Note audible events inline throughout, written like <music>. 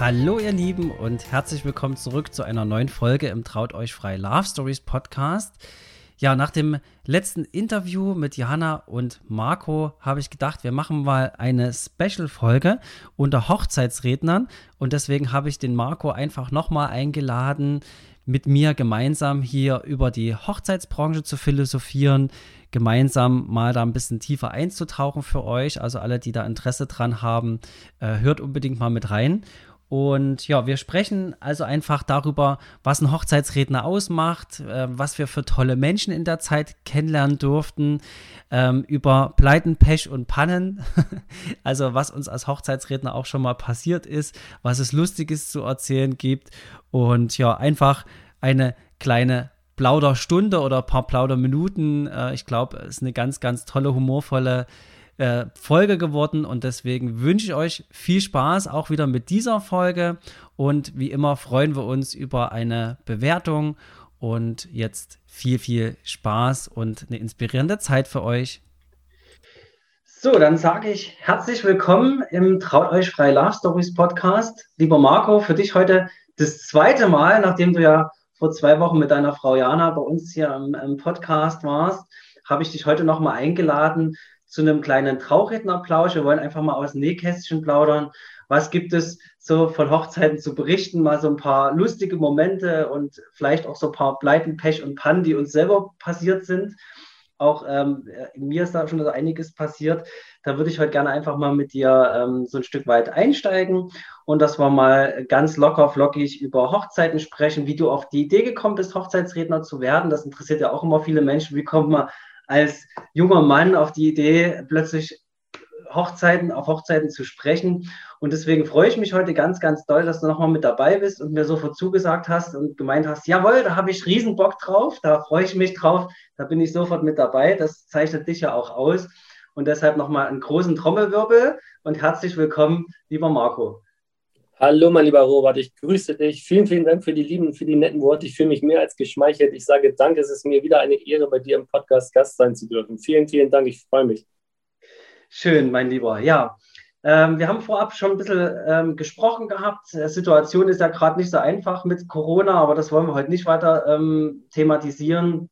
Hallo ihr Lieben und herzlich willkommen zurück zu einer neuen Folge im Traut euch frei Love Stories Podcast. Ja, nach dem letzten Interview mit Jana und Marco habe ich gedacht, wir machen mal eine Special-Folge unter Hochzeitsrednern und deswegen habe ich den Marco einfach nochmal eingeladen, mit mir gemeinsam hier über die Hochzeitsbranche zu philosophieren, gemeinsam mal da ein bisschen tiefer einzutauchen für euch. Also alle, die da Interesse dran haben, äh, hört unbedingt mal mit rein. Und ja, wir sprechen also einfach darüber, was ein Hochzeitsredner ausmacht, äh, was wir für tolle Menschen in der Zeit kennenlernen durften, ähm, über Pleiten, Pech und Pannen, <laughs> also was uns als Hochzeitsredner auch schon mal passiert ist, was es Lustiges zu erzählen gibt und ja, einfach eine kleine Plauderstunde oder ein paar Plauderminuten. Äh, ich glaube, es ist eine ganz, ganz tolle, humorvolle äh, Folge geworden und deswegen wünsche ich euch viel Spaß auch wieder mit dieser Folge und wie immer freuen wir uns über eine Bewertung und jetzt viel, viel Spaß und eine inspirierende Zeit für euch. So, dann sage ich herzlich willkommen im Traut euch frei Love Stories Podcast. Lieber Marco, für dich heute das zweite Mal, nachdem du ja vor zwei Wochen mit deiner Frau Jana bei uns hier im, im Podcast warst, habe ich dich heute nochmal eingeladen, zu einem kleinen Traurednerplausch. Wir wollen einfach mal aus dem Nähkästchen plaudern. Was gibt es so von Hochzeiten zu berichten? Mal so ein paar lustige Momente und vielleicht auch so ein paar Pleiten, Pech und Pannen, die uns selber passiert sind. Auch ähm, mir ist da schon so einiges passiert. Da würde ich heute gerne einfach mal mit dir ähm, so ein Stück weit einsteigen und dass wir mal ganz locker, flockig über Hochzeiten sprechen, wie du auf die Idee gekommen bist, Hochzeitsredner zu werden. Das interessiert ja auch immer viele Menschen. Wie kommt man als junger Mann auf die Idee, plötzlich Hochzeiten, auf Hochzeiten zu sprechen. Und deswegen freue ich mich heute ganz, ganz doll, dass du nochmal mit dabei bist und mir sofort zugesagt hast und gemeint hast, jawohl, da habe ich riesen Bock drauf, da freue ich mich drauf, da bin ich sofort mit dabei. Das zeichnet dich ja auch aus. Und deshalb nochmal einen großen Trommelwirbel und herzlich willkommen, lieber Marco. Hallo, mein lieber Robert, ich grüße dich. Vielen, vielen Dank für die lieben, für die netten Worte. Ich fühle mich mehr als geschmeichelt. Ich sage danke, es ist mir wieder eine Ehre, bei dir im Podcast Gast sein zu dürfen. Vielen, vielen Dank, ich freue mich. Schön, mein Lieber. Ja, ähm, wir haben vorab schon ein bisschen ähm, gesprochen gehabt. Die Situation ist ja gerade nicht so einfach mit Corona, aber das wollen wir heute nicht weiter ähm, thematisieren,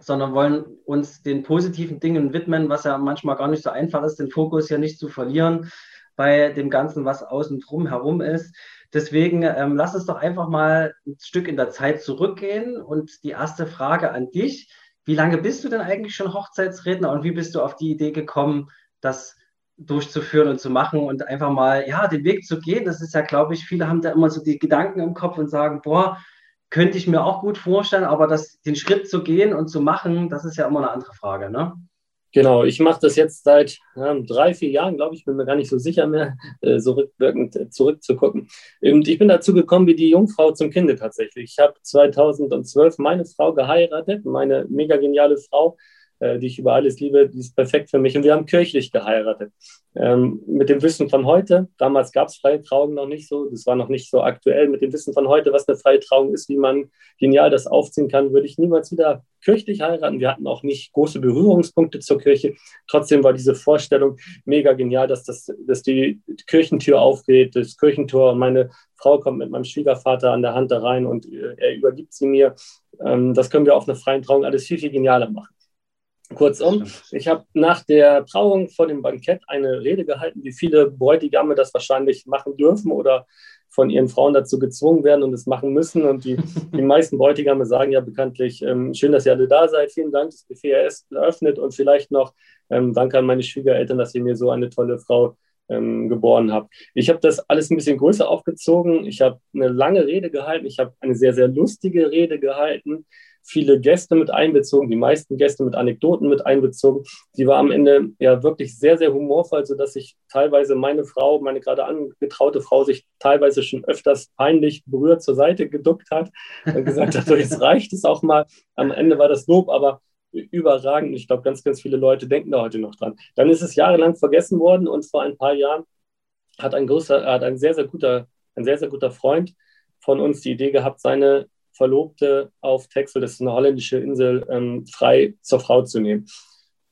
sondern wollen uns den positiven Dingen widmen, was ja manchmal gar nicht so einfach ist, den Fokus hier nicht zu verlieren bei dem Ganzen, was außen drum herum ist. Deswegen ähm, lass uns doch einfach mal ein Stück in der Zeit zurückgehen. Und die erste Frage an dich: Wie lange bist du denn eigentlich schon Hochzeitsredner und wie bist du auf die Idee gekommen, das durchzuführen und zu machen und einfach mal ja den Weg zu gehen? Das ist ja, glaube ich, viele haben da immer so die Gedanken im Kopf und sagen: Boah, könnte ich mir auch gut vorstellen, aber das, den Schritt zu gehen und zu machen, das ist ja immer eine andere Frage, ne? Genau, ich mache das jetzt seit ja, drei, vier Jahren, glaube ich, bin mir gar nicht so sicher mehr, <laughs> äh, so rückwirkend äh, zurückzugucken. Und ich bin dazu gekommen wie die Jungfrau zum Kinde tatsächlich. Ich habe 2012 meine Frau geheiratet, meine mega geniale Frau, die ich über alles liebe, die ist perfekt für mich. Und wir haben kirchlich geheiratet. Ähm, mit dem Wissen von heute, damals gab es freie Trauung noch nicht so, das war noch nicht so aktuell. Mit dem Wissen von heute, was eine freie Trauung ist, wie man genial das aufziehen kann, würde ich niemals wieder kirchlich heiraten. Wir hatten auch nicht große Berührungspunkte zur Kirche. Trotzdem war diese Vorstellung mega genial, dass, das, dass die Kirchentür aufgeht, das Kirchentor meine Frau kommt mit meinem Schwiegervater an der Hand da rein und äh, er übergibt sie mir. Ähm, das können wir auf einer freien Trauung alles viel, viel genialer machen. Kurzum, ich habe nach der Trauung vor dem Bankett eine Rede gehalten, wie viele Bräutigame das wahrscheinlich machen dürfen oder von ihren Frauen dazu gezwungen werden und es machen müssen. Und die, <laughs> die meisten Bräutigame sagen ja bekanntlich, ähm, schön, dass ihr alle da seid, vielen Dank, das Buffet ist eröffnet und vielleicht noch ähm, danke an meine Schwiegereltern, dass ihr mir so eine tolle Frau ähm, geboren habt. Ich habe das alles ein bisschen größer aufgezogen. Ich habe eine lange Rede gehalten. Ich habe eine sehr, sehr lustige Rede gehalten. Viele Gäste mit einbezogen, die meisten Gäste mit Anekdoten mit einbezogen. Sie war am Ende ja wirklich sehr, sehr humorvoll, sodass sich teilweise meine Frau, meine gerade angetraute Frau, sich teilweise schon öfters peinlich berührt zur Seite geduckt hat und gesagt hat, <laughs> jetzt reicht es auch mal. Am Ende war das Lob, aber überragend. Ich glaube, ganz, ganz viele Leute denken da heute noch dran. Dann ist es jahrelang vergessen worden und vor ein paar Jahren hat ein großer, hat ein sehr, sehr guter, ein sehr, sehr guter Freund von uns die Idee gehabt, seine Verlobte auf Texel, das ist eine holländische Insel, ähm, frei zur Frau zu nehmen.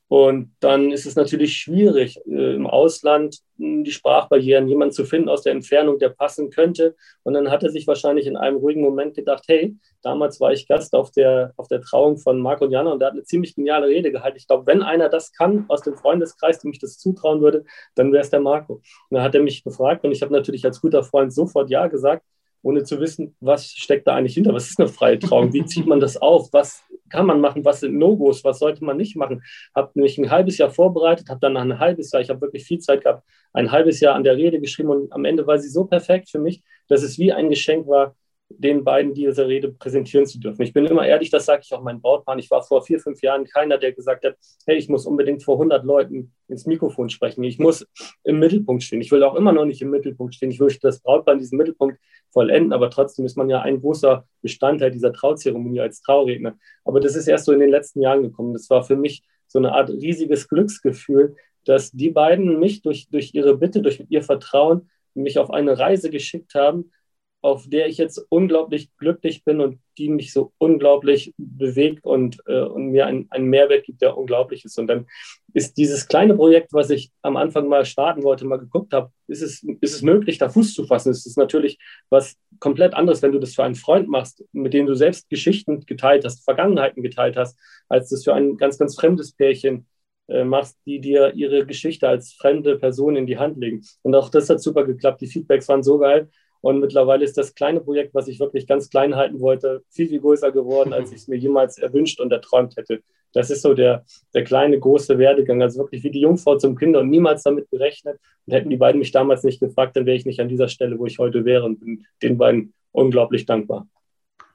Und dann ist es natürlich schwierig, äh, im Ausland hm, die Sprachbarrieren, jemanden zu finden aus der Entfernung, der passen könnte. Und dann hat er sich wahrscheinlich in einem ruhigen Moment gedacht, hey, damals war ich Gast auf der, auf der Trauung von Marc und Jana und der hat eine ziemlich geniale Rede gehalten. Ich glaube, wenn einer das kann aus dem Freundeskreis, dem ich das zutrauen würde, dann wäre es der Marco. Und dann hat er mich gefragt und ich habe natürlich als guter Freund sofort Ja gesagt ohne zu wissen, was steckt da eigentlich hinter, was ist eine freie Trauung, wie zieht man das auf, was kann man machen, was sind No-Gos, was sollte man nicht machen. Habe mich ein halbes Jahr vorbereitet, habe dann nach ein halbes Jahr, ich habe wirklich viel Zeit gehabt, ein halbes Jahr an der Rede geschrieben und am Ende war sie so perfekt für mich, dass es wie ein Geschenk war, den beiden diese Rede präsentieren zu dürfen. Ich bin immer ehrlich, das sage ich auch meinen Brautpaaren. Ich war vor vier, fünf Jahren keiner, der gesagt hat, hey, ich muss unbedingt vor 100 Leuten ins Mikrofon sprechen. Ich muss im Mittelpunkt stehen. Ich will auch immer noch nicht im Mittelpunkt stehen. Ich will das Brautpaar in diesem Mittelpunkt vollenden, aber trotzdem ist man ja ein großer Bestandteil dieser Trauzeremonie als Trauredner. Aber das ist erst so in den letzten Jahren gekommen. Das war für mich so eine Art riesiges Glücksgefühl, dass die beiden mich durch, durch ihre Bitte, durch ihr Vertrauen mich auf eine Reise geschickt haben, auf der ich jetzt unglaublich glücklich bin und die mich so unglaublich bewegt und, äh, und mir einen Mehrwert gibt, der unglaublich ist. Und dann ist dieses kleine Projekt, was ich am Anfang mal starten wollte, mal geguckt habe, ist es, ist es möglich, da Fuß zu fassen? Es ist natürlich was komplett anderes, wenn du das für einen Freund machst, mit dem du selbst Geschichten geteilt hast, Vergangenheiten geteilt hast, als das für ein ganz, ganz fremdes Pärchen äh, machst, die dir ihre Geschichte als fremde Person in die Hand legen. Und auch das hat super geklappt. Die Feedbacks waren so geil. Und mittlerweile ist das kleine Projekt, was ich wirklich ganz klein halten wollte, viel, viel größer geworden, als ich es mir jemals erwünscht und erträumt hätte. Das ist so der, der kleine, große Werdegang. Also wirklich wie die Jungfrau zum Kind und niemals damit gerechnet. Und hätten die beiden mich damals nicht gefragt, dann wäre ich nicht an dieser Stelle, wo ich heute wäre und bin den beiden unglaublich dankbar.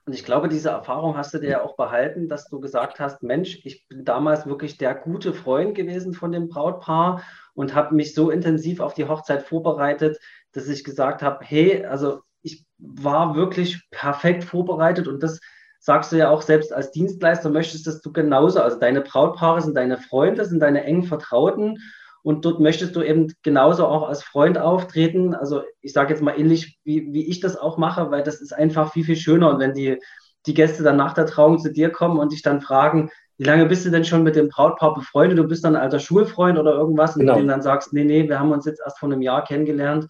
Und ich glaube, diese Erfahrung hast du dir ja auch behalten, dass du gesagt hast, Mensch, ich bin damals wirklich der gute Freund gewesen von dem Brautpaar und habe mich so intensiv auf die Hochzeit vorbereitet, dass ich gesagt habe, hey, also ich war wirklich perfekt vorbereitet und das sagst du ja auch selbst als Dienstleister, möchtest dass du genauso, also deine Brautpaare sind deine Freunde, sind deine engen Vertrauten und dort möchtest du eben genauso auch als Freund auftreten. Also ich sage jetzt mal ähnlich, wie, wie ich das auch mache, weil das ist einfach viel, viel schöner. Und wenn die, die Gäste dann nach der Trauung zu dir kommen und dich dann fragen, wie lange bist du denn schon mit dem Brautpaar befreundet? Du bist dann ein alter Schulfreund oder irgendwas, genau. und denen dann sagst, nee, nee, wir haben uns jetzt erst vor einem Jahr kennengelernt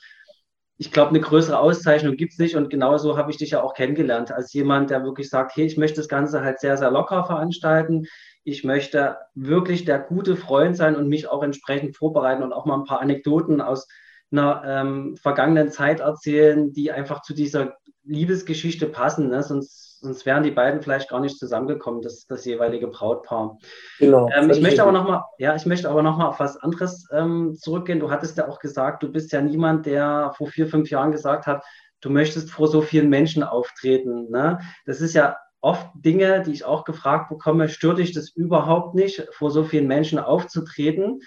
ich glaube, eine größere Auszeichnung gibt es nicht. Und genauso habe ich dich ja auch kennengelernt, als jemand, der wirklich sagt, hey, ich möchte das Ganze halt sehr, sehr locker veranstalten. Ich möchte wirklich der gute Freund sein und mich auch entsprechend vorbereiten und auch mal ein paar Anekdoten aus einer ähm, vergangenen Zeit erzählen, die einfach zu dieser Liebesgeschichte passen. Ne? Sonst sonst wären die beiden vielleicht gar nicht zusammengekommen, das, das jeweilige Brautpaar. Genau. Ähm, ich möchte aber noch mal, ja, ich möchte aber noch mal auf was anderes ähm, zurückgehen. Du hattest ja auch gesagt, du bist ja niemand, der vor vier, fünf Jahren gesagt hat, du möchtest vor so vielen Menschen auftreten. Ne? Das ist ja oft Dinge, die ich auch gefragt bekomme, stört dich das überhaupt nicht, vor so vielen Menschen aufzutreten?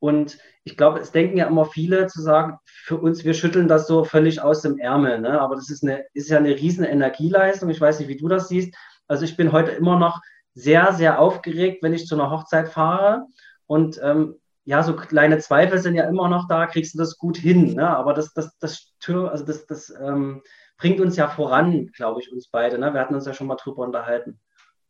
Und ich glaube, es denken ja immer viele zu sagen, für uns, wir schütteln das so völlig aus dem Ärmel. Ne? Aber das ist, eine, ist ja eine riesen Energieleistung. Ich weiß nicht, wie du das siehst. Also ich bin heute immer noch sehr, sehr aufgeregt, wenn ich zu einer Hochzeit fahre. Und ähm, ja, so kleine Zweifel sind ja immer noch da, kriegst du das gut hin. Ne? Aber das, das, das, also das, das ähm, bringt uns ja voran, glaube ich, uns beide. Ne? Wir hatten uns ja schon mal drüber unterhalten.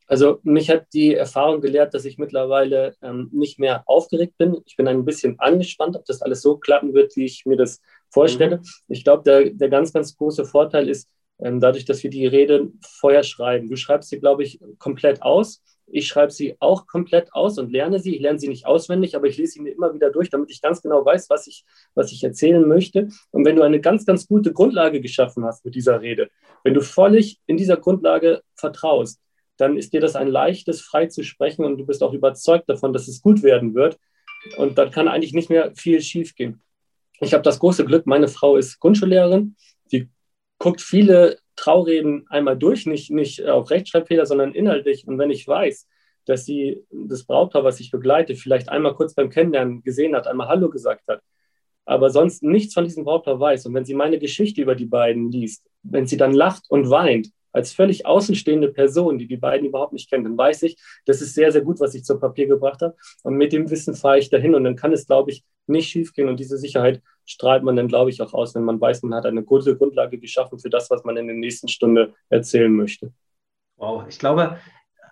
Also mich hat die Erfahrung gelehrt, dass ich mittlerweile ähm, nicht mehr aufgeregt bin. Ich bin ein bisschen angespannt, ob das alles so klappen wird, wie ich mir das vorstelle. Mhm. Ich glaube, der, der ganz, ganz große Vorteil ist, ähm, dadurch, dass wir die Rede vorher schreiben. Du schreibst sie, glaube ich, komplett aus. Ich schreibe sie auch komplett aus und lerne sie. Ich lerne sie nicht auswendig, aber ich lese sie mir immer wieder durch, damit ich ganz genau weiß, was ich, was ich erzählen möchte. Und wenn du eine ganz, ganz gute Grundlage geschaffen hast mit dieser Rede, wenn du völlig in dieser Grundlage vertraust, dann ist dir das ein leichtes, frei zu sprechen und du bist auch überzeugt davon, dass es gut werden wird. Und dann kann eigentlich nicht mehr viel schiefgehen. Ich habe das große Glück, meine Frau ist Grundschullehrerin. Sie guckt viele Traureden einmal durch, nicht, nicht auf Rechtschreibfehler, sondern inhaltlich. Und wenn ich weiß, dass sie das Brautpaar, was ich begleite, vielleicht einmal kurz beim Kennenlernen gesehen hat, einmal Hallo gesagt hat, aber sonst nichts von diesem Brautpaar weiß. Und wenn sie meine Geschichte über die beiden liest, wenn sie dann lacht und weint, als völlig außenstehende Person, die die beiden überhaupt nicht kennt, dann weiß ich, das ist sehr, sehr gut, was ich zu Papier gebracht habe. Und mit dem Wissen fahre ich dahin und dann kann es, glaube ich, nicht schiefgehen. Und diese Sicherheit strahlt man dann, glaube ich, auch aus, wenn man weiß, man hat eine gute Grundlage geschaffen für das, was man in der nächsten Stunde erzählen möchte. Wow, ich glaube,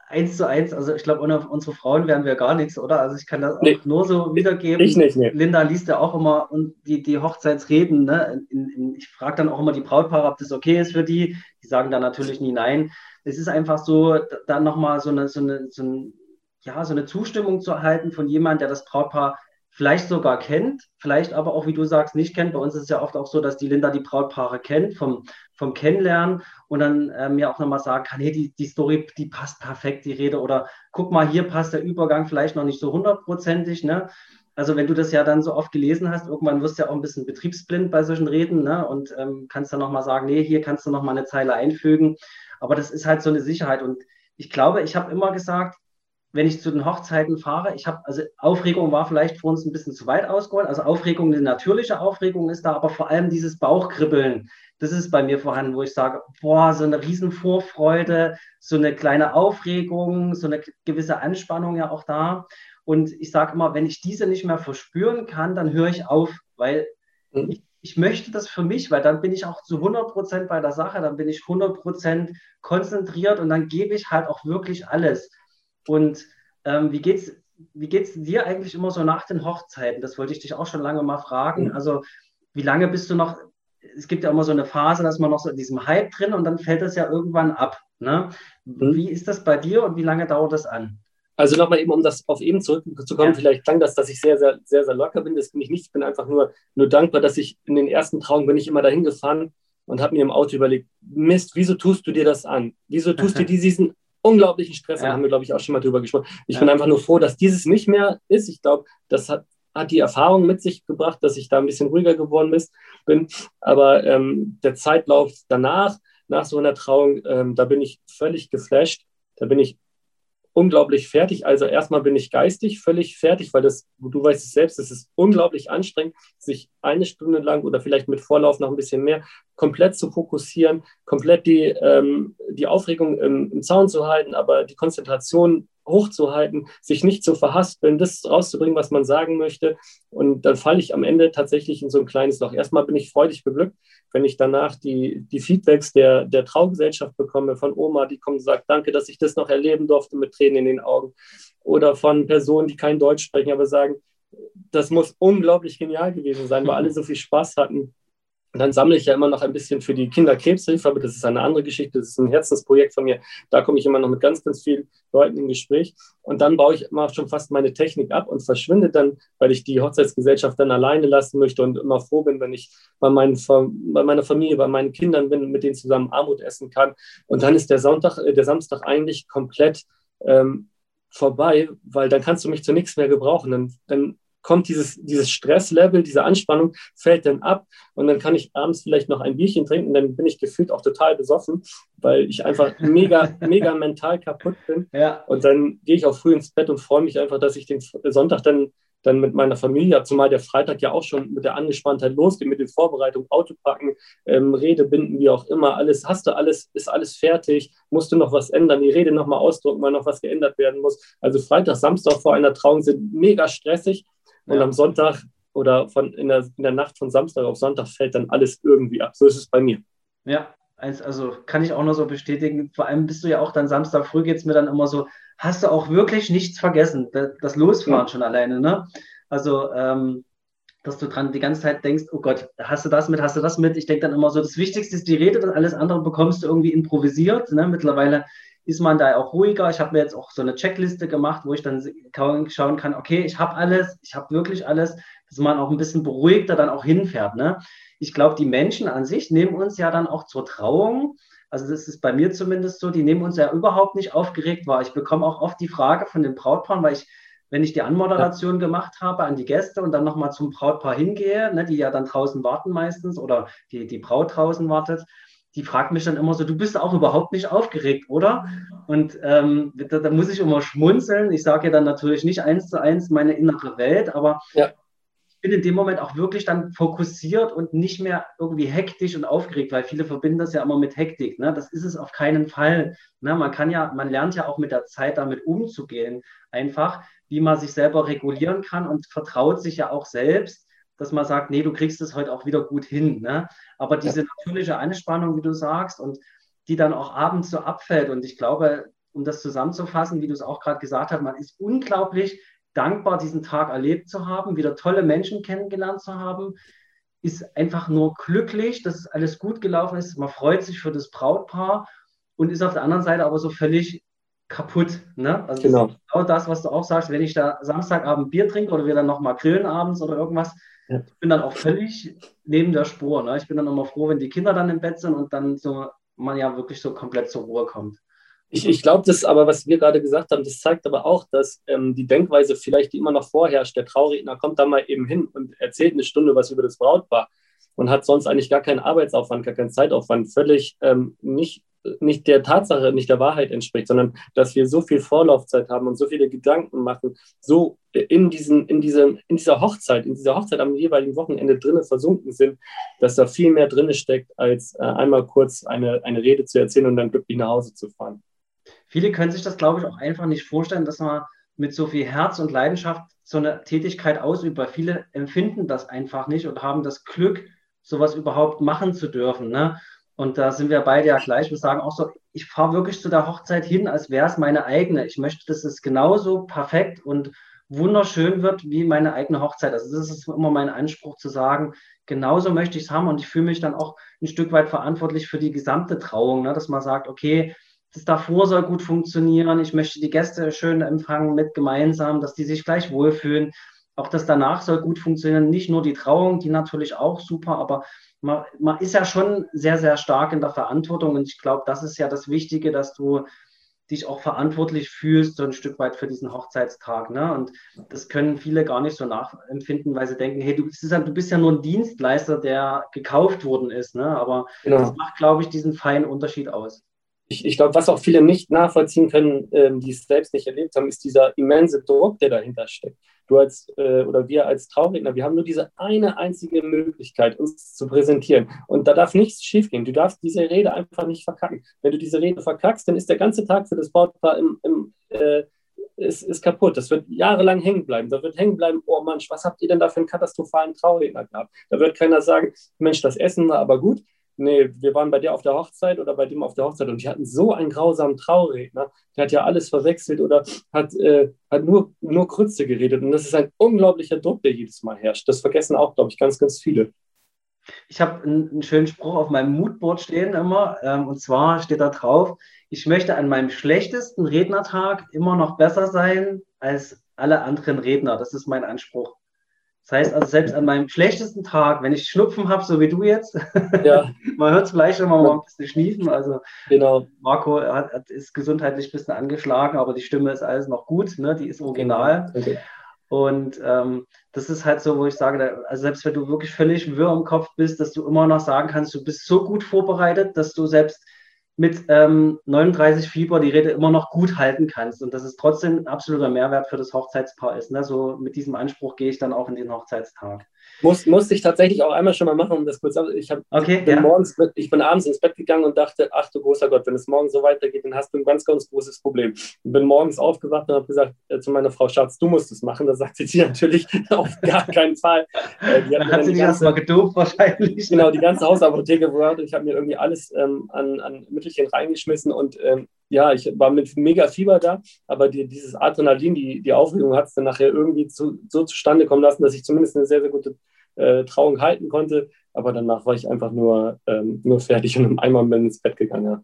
eins zu eins, also ich glaube, ohne unsere Frauen wären wir gar nichts, oder? Also ich kann das nee, auch nur so wiedergeben. Ich nicht, nee. Linda liest ja auch immer die, die Hochzeitsreden. Ne? In, in, ich frage dann auch immer die Brautpaare, ob das okay ist für die. Die sagen dann natürlich nie nein. Es ist einfach so, dann nochmal so eine, so eine, so ein, ja, so eine Zustimmung zu erhalten von jemandem, der das Brautpaar vielleicht sogar kennt, vielleicht aber auch, wie du sagst, nicht kennt. Bei uns ist es ja oft auch so, dass die Linda die Brautpaare kennt vom, vom Kennenlernen und dann äh, mir auch nochmal sagen kann, hey, die, die Story, die passt perfekt, die Rede oder guck mal, hier passt der Übergang vielleicht noch nicht so hundertprozentig, ne? Also wenn du das ja dann so oft gelesen hast, irgendwann wirst du ja auch ein bisschen betriebsblind bei solchen Reden ne? und ähm, kannst dann nochmal sagen, nee, hier kannst du nochmal eine Zeile einfügen. Aber das ist halt so eine Sicherheit und ich glaube, ich habe immer gesagt, wenn ich zu den Hochzeiten fahre, ich habe, also Aufregung war vielleicht für uns ein bisschen zu weit ausgeholt. Also Aufregung, eine natürliche Aufregung ist da, aber vor allem dieses Bauchkribbeln, das ist bei mir vorhanden, wo ich sage, boah, so eine Riesenvorfreude, so eine kleine Aufregung, so eine gewisse Anspannung ja auch da. Und ich sage immer, wenn ich diese nicht mehr verspüren kann, dann höre ich auf, weil mhm. ich, ich, möchte das für mich, weil dann bin ich auch zu 100 Prozent bei der Sache, dann bin ich 100 Prozent konzentriert und dann gebe ich halt auch wirklich alles. Und ähm, wie geht's wie geht es dir eigentlich immer so nach den Hochzeiten? Das wollte ich dich auch schon lange mal fragen. Mhm. Also, wie lange bist du noch? Es gibt ja immer so eine Phase, dass man noch so in diesem Hype drin und dann fällt das ja irgendwann ab. Ne? Mhm. Wie ist das bei dir und wie lange dauert das an? Also nochmal eben, um das auf eben zurückzukommen, ja. vielleicht klang das, dass ich sehr, sehr, sehr, sehr locker bin. Das bin ich nicht. Ich bin einfach nur, nur dankbar, dass ich in den ersten Trauungen bin ich immer dahin gefahren und habe mir im Auto überlegt, Mist, wieso tust du dir das an? Wieso tust du <laughs> dir diesen unglaublichen Stress. Ja. Da haben wir, glaube ich, auch schon mal drüber gesprochen. Ich ja. bin einfach nur froh, dass dieses nicht mehr ist. Ich glaube, das hat, hat die Erfahrung mit sich gebracht, dass ich da ein bisschen ruhiger geworden bin. Aber ähm, der Zeitlauf danach, nach so einer Trauung, ähm, da bin ich völlig geflasht. Da bin ich unglaublich fertig. Also erstmal bin ich geistig völlig fertig, weil das, du weißt es selbst, es ist unglaublich anstrengend, sich eine Stunde lang oder vielleicht mit Vorlauf noch ein bisschen mehr komplett zu fokussieren, komplett die, ähm, die Aufregung im, im Zaun zu halten, aber die Konzentration hochzuhalten, sich nicht zu verhaspeln, das rauszubringen, was man sagen möchte. Und dann falle ich am Ende tatsächlich in so ein kleines Loch. Erstmal bin ich freudig beglückt, wenn ich danach die, die Feedbacks der, der Traugesellschaft bekomme, von Oma, die kommt und sagt, danke, dass ich das noch erleben durfte mit Tränen in den Augen. Oder von Personen, die kein Deutsch sprechen, aber sagen, das muss unglaublich genial gewesen sein, weil alle so viel Spaß hatten. Und dann sammle ich ja immer noch ein bisschen für die Kinderkrebshilfe, aber das ist eine andere Geschichte, das ist ein Herzensprojekt von mir. Da komme ich immer noch mit ganz, ganz vielen Leuten im Gespräch. Und dann baue ich immer schon fast meine Technik ab und verschwinde dann, weil ich die Hochzeitsgesellschaft dann alleine lassen möchte und immer froh bin, wenn ich bei, meinen, bei meiner Familie, bei meinen Kindern bin, mit denen zusammen Armut essen kann. Und dann ist der Sonntag, äh, der Samstag eigentlich komplett ähm, vorbei, weil dann kannst du mich zu nichts mehr gebrauchen. Dann, dann kommt dieses, dieses Stresslevel, diese Anspannung, fällt dann ab und dann kann ich abends vielleicht noch ein Bierchen trinken, dann bin ich gefühlt auch total besoffen, weil ich einfach <laughs> mega, mega mental kaputt bin. Ja. Und dann gehe ich auch früh ins Bett und freue mich einfach, dass ich den Sonntag dann dann mit meiner Familie, zumal der Freitag ja auch schon mit der Angespanntheit losgeht, mit den Vorbereitungen, Autopacken, ähm, Redebinden, wie auch immer, alles, hast du alles, ist alles fertig, musst du noch was ändern, die Rede nochmal ausdrucken, weil noch was geändert werden muss. Also Freitag, Samstag vor einer Trauung sind mega stressig und am Sonntag oder von, in, der, in der Nacht von Samstag auf Sonntag fällt dann alles irgendwie ab. So ist es bei mir. Ja, also kann ich auch nur so bestätigen. Vor allem bist du ja auch dann Samstag früh geht es mir dann immer so, hast du auch wirklich nichts vergessen. Das Losfahren ja. schon alleine, ne? Also, ähm, dass du dran die ganze Zeit denkst, oh Gott, hast du das mit, hast du das mit? Ich denke dann immer so, das Wichtigste ist die Rede, und alles andere bekommst du irgendwie improvisiert. Ne? Mittlerweile ist man da auch ruhiger. Ich habe mir jetzt auch so eine Checkliste gemacht, wo ich dann schauen kann, okay, ich habe alles, ich habe wirklich alles, dass man auch ein bisschen beruhigter dann auch hinfährt. Ne? Ich glaube, die Menschen an sich nehmen uns ja dann auch zur Trauung. Also das ist bei mir zumindest so, die nehmen uns ja überhaupt nicht aufgeregt wahr. Ich bekomme auch oft die Frage von den Brautpaaren, weil ich, wenn ich die Anmoderation gemacht habe an die Gäste und dann nochmal zum Brautpaar hingehe, ne, die ja dann draußen warten meistens oder die, die Braut draußen wartet, die fragt mich dann immer so, du bist auch überhaupt nicht aufgeregt, oder? Und ähm, da, da, muss ich immer schmunzeln. Ich sage ja dann natürlich nicht eins zu eins meine innere Welt, aber ja. ich bin in dem Moment auch wirklich dann fokussiert und nicht mehr irgendwie hektisch und aufgeregt, weil viele verbinden das ja immer mit Hektik. Ne? Das ist es auf keinen Fall. Ne? Man kann ja, man lernt ja auch mit der Zeit damit umzugehen, einfach, wie man sich selber regulieren kann und vertraut sich ja auch selbst dass man sagt, nee, du kriegst es heute auch wieder gut hin. Ne? Aber diese natürliche Anspannung, wie du sagst, und die dann auch abends so abfällt. Und ich glaube, um das zusammenzufassen, wie du es auch gerade gesagt hast, man ist unglaublich dankbar, diesen Tag erlebt zu haben, wieder tolle Menschen kennengelernt zu haben, ist einfach nur glücklich, dass es alles gut gelaufen ist. Man freut sich für das Brautpaar und ist auf der anderen Seite aber so völlig kaputt. Ne? Also genau. Das genau das, was du auch sagst, wenn ich da Samstagabend Bier trinke oder wir dann nochmal grillen abends oder irgendwas, ja. Ich bin dann auch völlig neben der Spur. Ne? Ich bin dann immer froh, wenn die Kinder dann im Bett sind und dann so man ja wirklich so komplett zur Ruhe kommt. Ich, ich glaube, das aber, was wir gerade gesagt haben, das zeigt aber auch, dass ähm, die Denkweise vielleicht, die immer noch vorherrscht, der Trauredner kommt da mal eben hin und erzählt eine Stunde was über das Brautpaar und hat sonst eigentlich gar keinen Arbeitsaufwand, gar keinen Zeitaufwand, völlig ähm, nicht nicht der Tatsache, nicht der Wahrheit entspricht, sondern dass wir so viel Vorlaufzeit haben und so viele Gedanken machen, so in, diesen, in, diese, in dieser Hochzeit, in dieser Hochzeit am jeweiligen Wochenende drinnen versunken sind, dass da viel mehr drinne steckt, als äh, einmal kurz eine, eine Rede zu erzählen und dann glücklich nach Hause zu fahren. Viele können sich das, glaube ich, auch einfach nicht vorstellen, dass man mit so viel Herz und Leidenschaft so eine Tätigkeit ausübt, viele empfinden das einfach nicht und haben das Glück, sowas überhaupt machen zu dürfen. Ne? Und da sind wir beide ja gleich. Wir sagen auch so, ich fahre wirklich zu der Hochzeit hin, als wäre es meine eigene. Ich möchte, dass es genauso perfekt und wunderschön wird wie meine eigene Hochzeit. Also das ist immer mein Anspruch zu sagen, genauso möchte ich es haben und ich fühle mich dann auch ein Stück weit verantwortlich für die gesamte Trauung, ne? dass man sagt, okay, das davor soll gut funktionieren, ich möchte die Gäste schön empfangen mit gemeinsam, dass die sich gleich wohlfühlen. Auch das danach soll gut funktionieren, nicht nur die Trauung, die natürlich auch super, aber man, man ist ja schon sehr, sehr stark in der Verantwortung und ich glaube, das ist ja das Wichtige, dass du dich auch verantwortlich fühlst, so ein Stück weit für diesen Hochzeitstag. Ne? Und das können viele gar nicht so nachempfinden, weil sie denken, hey, du bist, ja, du bist ja nur ein Dienstleister, der gekauft worden ist. Ne? Aber genau. das macht, glaube ich, diesen feinen Unterschied aus. Ich, ich glaube, was auch viele nicht nachvollziehen können, ähm, die es selbst nicht erlebt haben, ist dieser immense Druck, der dahinter steckt du als äh, oder wir als Trauredner, wir haben nur diese eine einzige Möglichkeit, uns zu präsentieren. Und da darf nichts schiefgehen. Du darfst diese Rede einfach nicht verkacken. Wenn du diese Rede verkackst, dann ist der ganze Tag für das Brautpaar im, im äh, ist, ist kaputt. Das wird jahrelang hängen bleiben. Da wird hängen bleiben, oh Mensch, was habt ihr denn da für einen katastrophalen Trauredner gehabt? Da wird keiner sagen, Mensch, das Essen war aber gut nee, wir waren bei dir auf der Hochzeit oder bei dem auf der Hochzeit und die hatten so einen grausamen Trauredner, der hat ja alles verwechselt oder hat, äh, hat nur, nur Krütze geredet und das ist ein unglaublicher Druck, der jedes Mal herrscht. Das vergessen auch, glaube ich, ganz, ganz viele. Ich habe einen, schönen Spruch auf meinem Moodboard stehen immer ähm, und zwar steht da drauf, ich möchte an meinem schlechtesten Rednertag immer noch besser sein als alle anderen Redner. Das ist mein Anspruch. Das heißt also, selbst an meinem schlechtesten Tag, wenn ich Schnupfen habe, so wie du jetzt, ja. <laughs> man hört es vielleicht immer mal ein bisschen schniefen. Also genau. Marco hat, hat, ist gesundheitlich ein bisschen angeschlagen, aber die Stimme ist alles noch gut, ne? die ist original. Okay. Und ähm, das ist halt so, wo ich sage, also selbst wenn du wirklich völlig wirr im Kopf bist, dass du immer noch sagen kannst, du bist so gut vorbereitet, dass du selbst mit ähm, 39 Fieber die Rede immer noch gut halten kannst und dass es trotzdem ein absoluter Mehrwert für das Hochzeitspaar ist. Ne? So mit diesem Anspruch gehe ich dann auch in den Hochzeitstag. Muss, musste ich tatsächlich auch einmal schon mal machen, um das kurz ich, hab, okay, bin ja. morgens, ich bin abends ins Bett gegangen und dachte, ach du großer Gott, wenn es morgen so weitergeht, dann hast du ein ganz, ganz großes Problem. Ich bin morgens aufgewacht und habe gesagt äh, zu meiner Frau, Schatz, du musst es machen. Da sagte sie <laughs> natürlich auf gar keinen Fall. Äh, die dann hat sie dich erstmal gedopt wahrscheinlich. Genau, die ganze Hausapotheke gehört. Ich habe mir irgendwie alles ähm, an, an Mittelchen reingeschmissen und ähm, ja, ich war mit mega Fieber da, aber die, dieses Adrenalin, die, die Aufregung hat es dann nachher irgendwie zu, so zustande kommen lassen, dass ich zumindest eine sehr, sehr gute äh, Trauung halten konnte. Aber danach war ich einfach nur, ähm, nur fertig und im Eimer bin ins Bett gegangen. Ja.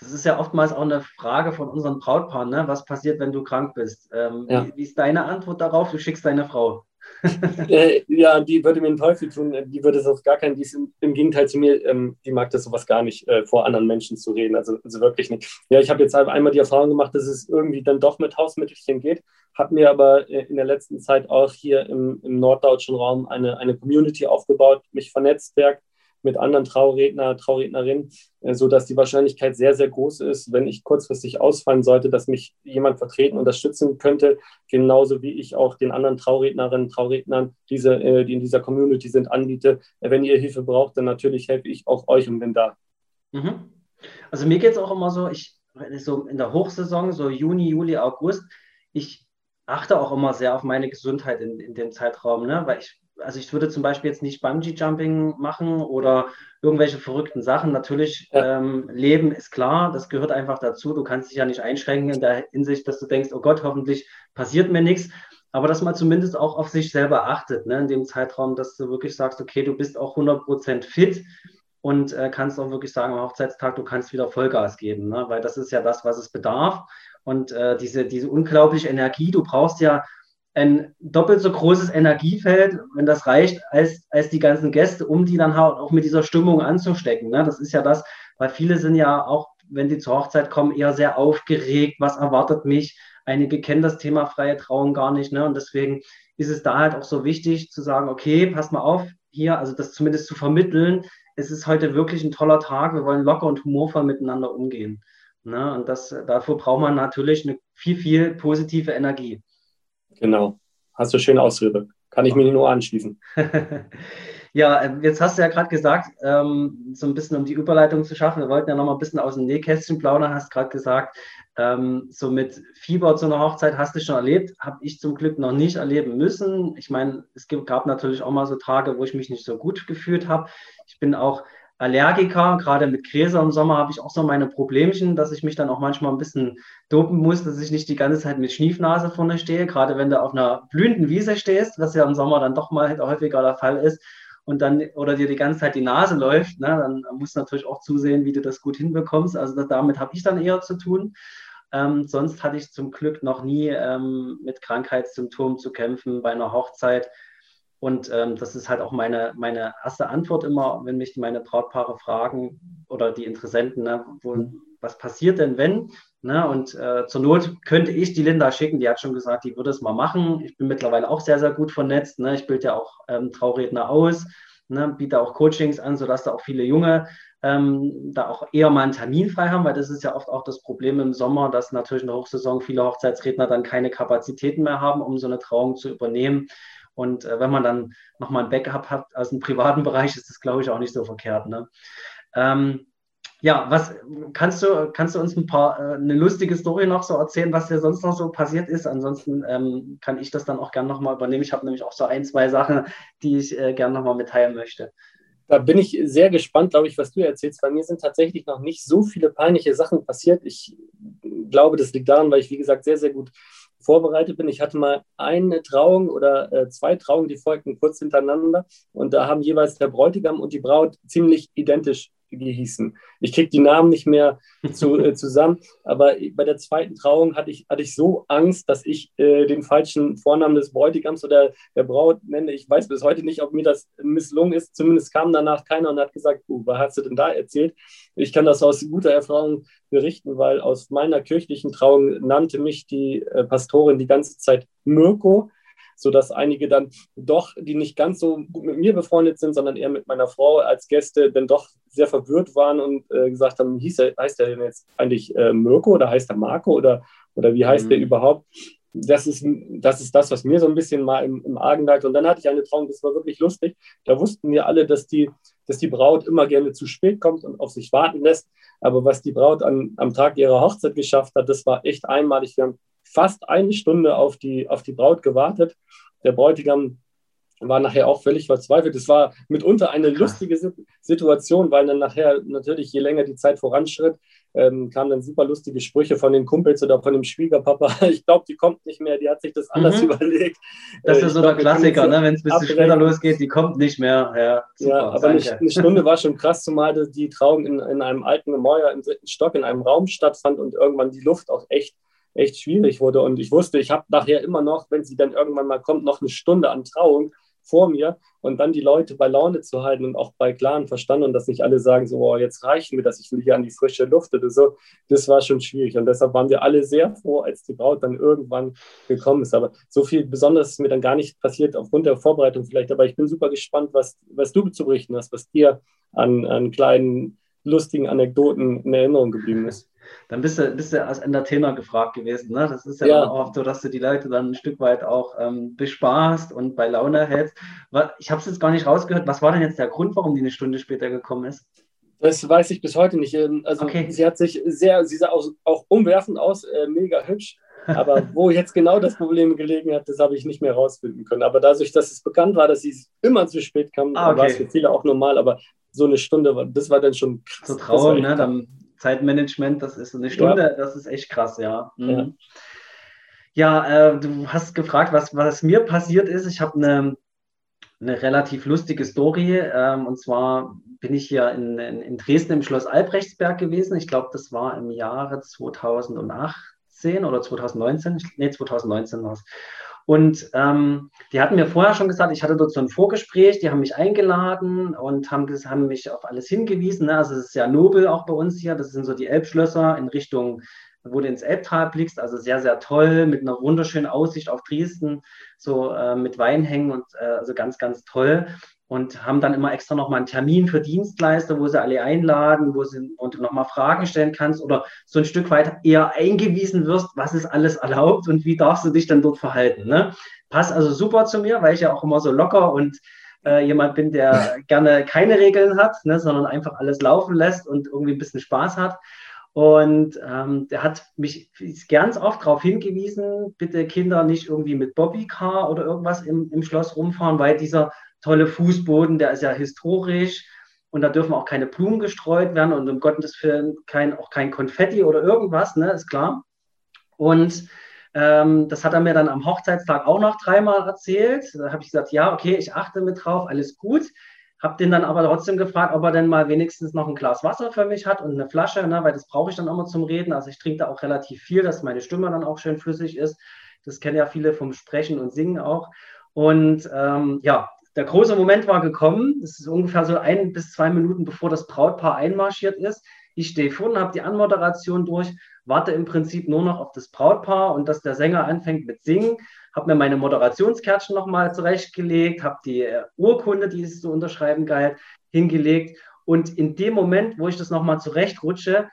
Das ist ja oftmals auch eine Frage von unseren Brautpaaren, ne? was passiert, wenn du krank bist? Ähm, ja. wie, wie ist deine Antwort darauf? Du schickst deine Frau <laughs> äh, ja, die würde mir den Teufel tun. Die würde es auf gar keinen, die ist im, im Gegenteil zu mir, ähm, die mag das sowas gar nicht, äh, vor anderen Menschen zu reden. Also, also wirklich nicht. Ja, ich habe jetzt einmal die Erfahrung gemacht, dass es irgendwie dann doch mit Hausmittelchen geht. Habe mir aber äh, in der letzten Zeit auch hier im, im norddeutschen Raum eine, eine Community aufgebaut, mich vernetztwerk mit anderen Trauredner, Traurednerinnen, äh, sodass die Wahrscheinlichkeit sehr, sehr groß ist, wenn ich kurzfristig ausfallen sollte, dass mich jemand vertreten, unterstützen könnte, genauso wie ich auch den anderen Traurednerinnen, Traurednern, diese, äh, die in dieser Community sind, anbiete. Wenn ihr Hilfe braucht, dann natürlich helfe ich auch euch und bin da. Mhm. Also mir geht es auch immer so, ich so in der Hochsaison, so Juni, Juli, August, ich achte auch immer sehr auf meine Gesundheit in, in dem Zeitraum, ne? weil ich also ich würde zum Beispiel jetzt nicht Bungee-Jumping machen oder irgendwelche verrückten Sachen. Natürlich, ja. ähm, Leben ist klar, das gehört einfach dazu. Du kannst dich ja nicht einschränken in der Hinsicht, dass du denkst, oh Gott, hoffentlich passiert mir nichts. Aber dass man zumindest auch auf sich selber achtet, ne, in dem Zeitraum, dass du wirklich sagst, okay, du bist auch 100% fit und äh, kannst auch wirklich sagen, am Hochzeitstag, du kannst wieder Vollgas geben, ne, weil das ist ja das, was es bedarf. Und äh, diese, diese unglaubliche Energie, du brauchst ja ein doppelt so großes Energiefeld, wenn das reicht, als, als die ganzen Gäste, um die dann auch mit dieser Stimmung anzustecken. Ne? Das ist ja das, weil viele sind ja auch, wenn die zur Hochzeit kommen, eher sehr aufgeregt, was erwartet mich. Einige kennen das Thema freie Trauung gar nicht. Ne? Und deswegen ist es da halt auch so wichtig zu sagen, okay, pass mal auf, hier, also das zumindest zu vermitteln, es ist heute wirklich ein toller Tag, wir wollen locker und humorvoll miteinander umgehen. Ne? Und das, dafür braucht man natürlich eine viel, viel positive Energie. Genau. Hast du schön ausgedrückt. Kann ich mir nur anschließen. <laughs> ja, ähm, jetzt hast du ja gerade gesagt, ähm, so ein bisschen um die Überleitung zu schaffen, wir wollten ja noch mal ein bisschen aus dem Nähkästchen plaudern, hast gerade gesagt, ähm, so mit Fieber zu einer Hochzeit hast du schon erlebt, habe ich zum Glück noch nicht erleben müssen. Ich meine, es gab natürlich auch mal so Tage, wo ich mich nicht so gut gefühlt habe. Ich bin auch Allergiker, gerade mit Gräser im Sommer habe ich auch so meine Problemchen, dass ich mich dann auch manchmal ein bisschen dopen muss, dass ich nicht die ganze Zeit mit Schniefnase vorne stehe, gerade wenn du auf einer blühenden Wiese stehst, was ja im Sommer dann doch mal häufiger der Fall ist und dann oder dir die ganze Zeit die Nase läuft, ne, dann musst du natürlich auch zusehen, wie du das gut hinbekommst. Also damit habe ich dann eher zu tun. Ähm, sonst hatte ich zum Glück noch nie ähm, mit Krankheitssymptomen zu kämpfen bei einer Hochzeit. Und ähm, das ist halt auch meine, meine erste Antwort immer, wenn mich meine Brautpaare fragen oder die Interessenten, ne, wo, mhm. was passiert denn, wenn? Ne, und äh, zur Not könnte ich die Linda schicken, die hat schon gesagt, die würde es mal machen. Ich bin mittlerweile auch sehr, sehr gut vernetzt. Ne? Ich bilde ja auch ähm, Trauredner aus, ne? biete auch Coachings an, sodass da auch viele Junge ähm, da auch eher mal einen Termin frei haben, weil das ist ja oft auch das Problem im Sommer, dass natürlich in der Hochsaison viele Hochzeitsredner dann keine Kapazitäten mehr haben, um so eine Trauung zu übernehmen. Und äh, wenn man dann nochmal ein Backup hat aus dem privaten <laughs> Bereich, ist das, glaube ich, auch nicht so verkehrt. Ne? Ähm, ja, was kannst du, kannst du uns ein paar äh, eine lustige Story noch so erzählen, was dir sonst noch so passiert ist? Ansonsten ähm, kann ich das dann auch gerne nochmal übernehmen. Ich habe nämlich auch so ein, zwei Sachen, die ich äh, gerne nochmal mitteilen möchte. Da bin ich sehr gespannt, glaube ich, was du erzählst. Bei mir sind tatsächlich noch nicht so viele peinliche Sachen passiert. Ich glaube, das liegt daran, weil ich, wie gesagt, sehr, sehr gut vorbereitet bin. Ich hatte mal eine Trauung oder äh, zwei Trauungen, die folgten kurz hintereinander. Und da haben jeweils der Bräutigam und die Braut ziemlich identisch die hießen. Ich kriege die Namen nicht mehr zu, <laughs> äh, zusammen, aber bei der zweiten Trauung hatte ich, hatte ich so Angst, dass ich äh, den falschen Vornamen des Bräutigams oder der Braut nenne. Ich weiß bis heute nicht, ob mir das misslungen ist. Zumindest kam danach keiner und hat gesagt, uh, was hast du denn da erzählt? Ich kann das aus guter Erfahrung berichten, weil aus meiner kirchlichen Trauung nannte mich die äh, Pastorin die ganze Zeit Mirko sodass einige dann doch, die nicht ganz so gut mit mir befreundet sind, sondern eher mit meiner Frau als Gäste, dann doch sehr verwirrt waren und äh, gesagt haben, hieß er, heißt er denn jetzt eigentlich äh, Mirko oder heißt er Marco oder, oder wie heißt mhm. der überhaupt? Das ist, das ist das, was mir so ein bisschen mal im, im Argen lag. Und dann hatte ich eine Trauung, das war wirklich lustig. Da wussten wir alle, dass die, dass die Braut immer gerne zu spät kommt und auf sich warten lässt. Aber was die Braut an, am Tag ihrer Hochzeit geschafft hat, das war echt einmalig. Wir haben fast eine Stunde auf die, auf die Braut gewartet. Der Bräutigam war nachher auch völlig verzweifelt. Es war mitunter eine lustige Situation, weil dann nachher natürlich, je länger die Zeit voranschritt, ähm, kamen dann super lustige Sprüche von den Kumpels oder von dem Schwiegerpapa. <laughs> Ich glaube, die kommt nicht mehr, die hat sich das anders mhm. überlegt. Das ist äh, so der Klassiker, ne? wenn es ein bisschen abbrechen. später losgeht, die kommt nicht mehr. Ja, super, ja aber eine, eine, Stunde war schon krass, zumal die Trauung in, in einem alten Gemäuer im dritten Stock in einem Raum stattfand und irgendwann die Luft auch echt echt schwierig wurde. Und ich wusste, ich habe nachher immer noch, wenn sie dann irgendwann mal kommt, noch eine Stunde an Trauung. vor mir und dann die Leute bei Laune zu halten und auch bei klaren Verstand und dass nicht alle sagen, so, oh, jetzt reichen wir das, ich will hier an die frische Luft oder so, das war schon schwierig und deshalb waren wir alle sehr froh, als die Braut dann irgendwann gekommen ist. Aber so viel Besonderes ist mir dann gar nicht passiert aufgrund der Vorbereitung vielleicht, aber ich bin super gespannt, was, was du zu berichten hast, was dir an, an kleinen lustigen Anekdoten in Erinnerung geblieben ist. Dann bist du, bist du als Entertainer gefragt gewesen. Ne? Das ist ja, ja. auch so, dass du die Leute dann ein Stück weit auch ähm, bespaßt und bei Laune hältst. Ich habe es jetzt gar nicht rausgehört. Was war denn jetzt der Grund, warum die eine Stunde später gekommen ist? Das weiß ich bis heute nicht. Ähm, also okay. sie hat sich sehr, sie sah auch, auch umwerfend aus, äh, mega hübsch. Aber <laughs> wo jetzt genau das Problem gelegen hat, das habe ich nicht mehr herausfinden können. Aber dadurch, dass es bekannt war, dass sie immer zu spät kam, ah, okay. war es für viele auch normal. Aber so eine Stunde, das war dann schon krass. So traurig, ne? Dann Zeitmanagement, das ist eine Stunde, ja. das ist echt krass, ja. Mhm. Ja, ja äh, du hast gefragt, was, was mir passiert ist. Ich habe eine, eine relativ lustige Story. Ähm, und zwar bin ich hier in, in, in Dresden im Schloss Albrechtsberg gewesen. Ich glaube, das war im Jahre 2018 oder 2019. Nee, 2019 war es. Und ähm, die hatten mir vorher schon gesagt, ich hatte dort so ein Vorgespräch, die haben mich eingeladen und haben, haben mich auf alles hingewiesen. Ne? Also es ist ja nobel auch bei uns hier. Das sind so die Elbschlösser in Richtung, wo du ins Elbtal blickst. Also sehr, sehr toll, mit einer wunderschönen Aussicht auf Dresden, so äh, mit Weinhängen und äh, also ganz, ganz toll und haben dann immer extra nochmal einen Termin für Dienstleister, wo sie alle einladen, wo sie und du nochmal Fragen stellen kannst oder so ein Stück weit eher eingewiesen wirst, was ist alles erlaubt und wie darfst du dich dann dort verhalten. Ne? Passt also super zu mir, weil ich ja auch immer so locker und äh, jemand bin, der <laughs> gerne keine Regeln hat, ne, sondern einfach alles laufen lässt und irgendwie ein bisschen Spaß hat. Und ähm, der hat mich ganz oft darauf hingewiesen, bitte Kinder nicht irgendwie mit Bobbycar oder irgendwas im, im Schloss rumfahren, weil dieser tolle Fußboden, der ist ja historisch und da dürfen auch keine Blumen gestreut werden und um Gottes Willen kein, auch kein Konfetti oder irgendwas, ne, ist klar. Und ähm, das hat er mir dann am Hochzeitstag auch noch dreimal erzählt. Da habe ich gesagt, ja, okay, ich achte mit drauf, alles gut. Habe den dann aber trotzdem gefragt, ob er denn mal wenigstens noch ein Glas Wasser für mich hat und eine Flasche, ne, weil das brauche ich dann immer zum Reden. Also ich trinke da auch relativ viel, dass meine Stimme dann auch schön flüssig ist. Das kennen ja viele vom Sprechen und Singen auch. Und ähm, ja, der große Moment war gekommen. Das ist ungefähr so ein bis zwei Minuten, bevor das Brautpaar einmarschiert ist. Ich stehe vorne, habe die Anmoderation durch, warte im Prinzip nur noch auf das Brautpaar und dass der Sänger anfängt mit Singen. Habe mir meine Moderationskärtchen nochmal zurechtgelegt, habe die äh, Urkunde, die es zu unterschreiben galt, hingelegt. Und in dem Moment, wo ich das nochmal zurechtrutsche,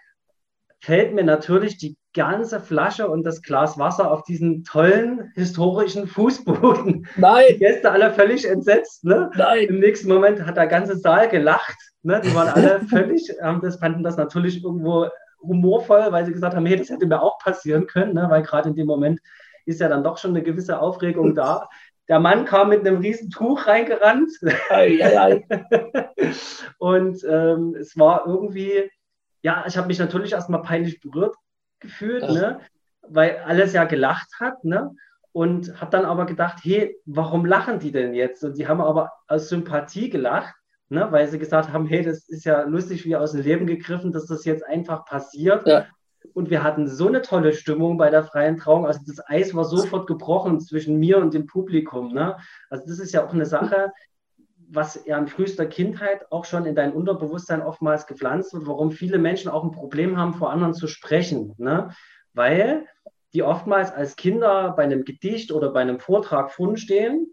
fällt mir natürlich die ganze Flasche und das Glas Wasser auf diesen tollen historischen Fußboden. Nein. Die Gäste alle völlig entsetzt. Ne? Nein. Im nächsten Moment hat der ganze Saal gelacht. Ne? Die waren alle <laughs> völlig, haben das, fanden das natürlich irgendwo humorvoll, weil sie gesagt haben, hey, das hätte mir auch passieren können, ne? weil gerade in dem Moment ist ja dann doch schon eine gewisse Aufregung da. Der Mann kam mit einem riesen Tuch reingerannt. Ei, ei, ei. <laughs> und ähm, es war irgendwie, ja, ich habe mich natürlich erstmal peinlich berührt gefühlt, ne? weil alles ja gelacht hat. Ne? Und habe dann aber gedacht, hey, warum lachen die denn jetzt? Und die haben aber aus Sympathie gelacht, ne? weil sie gesagt haben, hey, das ist ja lustig wie aus dem Leben gegriffen, dass das jetzt einfach passiert. Ja. Und wir hatten so eine tolle Stimmung bei der freien Trauung. Also das Eis war sofort gebrochen zwischen mir und dem Publikum. Ne? Also das ist ja auch eine Sache, was ja in frühester Kindheit auch schon in dein Unterbewusstsein oftmals gepflanzt wird, warum viele Menschen auch ein Problem haben, vor anderen zu sprechen. Ne? Weil die oftmals als Kinder bei einem Gedicht oder bei einem Vortrag vorn stehen,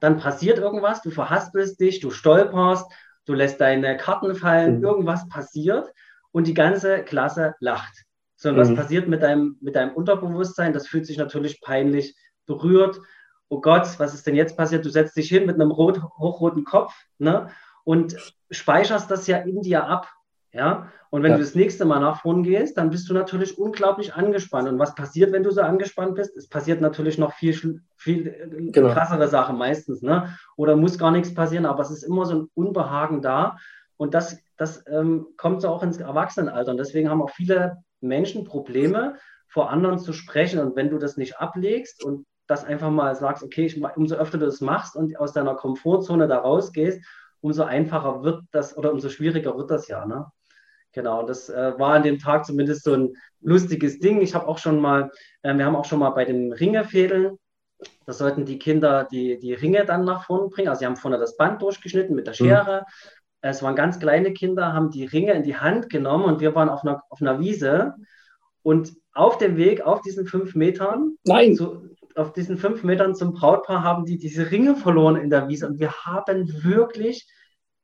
dann passiert irgendwas, du verhaspelst dich, du stolperst, du lässt deine Karten fallen, mhm. irgendwas passiert und die ganze Klasse lacht. So, mhm. was passiert mit deinem, mit deinem Unterbewusstsein? Das fühlt sich natürlich peinlich berührt oh Gott, was ist denn jetzt passiert? Du setzt dich hin mit einem rot, hochroten Kopf ne? und speicherst das ja in dir ab. Ja? Und wenn ja. du das nächste Mal nach vorn gehst, dann bist du natürlich unglaublich angespannt. Und was passiert, wenn du so angespannt bist? Es passiert natürlich noch viel, viel äh, genau. krassere Sachen meistens. Ne? Oder muss gar nichts passieren, aber es ist immer so ein Unbehagen da. Und das, das ähm, kommt so auch ins Erwachsenenalter. Und deswegen haben auch viele Menschen Probleme, vor anderen zu sprechen. Und wenn du das nicht ablegst und das einfach mal sagst, okay, ich, umso öfter du das machst und aus deiner Komfortzone da rausgehst, umso einfacher wird das oder umso schwieriger wird das ja. Ne? Genau, und das äh, war an dem Tag zumindest so ein lustiges Ding. Ich habe auch schon mal, äh, wir haben auch schon mal bei den Ringefädeln Da sollten die Kinder die, die Ringe dann nach vorne bringen. Also sie haben vorne das Band durchgeschnitten mit der Schere. Mhm. Es waren ganz kleine Kinder, haben die Ringe in die Hand genommen und wir waren auf einer, auf einer Wiese. Und auf dem Weg, auf diesen fünf Metern, Nein. Zu, auf diesen fünf Metern zum Brautpaar haben die diese Ringe verloren in der Wiese. Und wir haben wirklich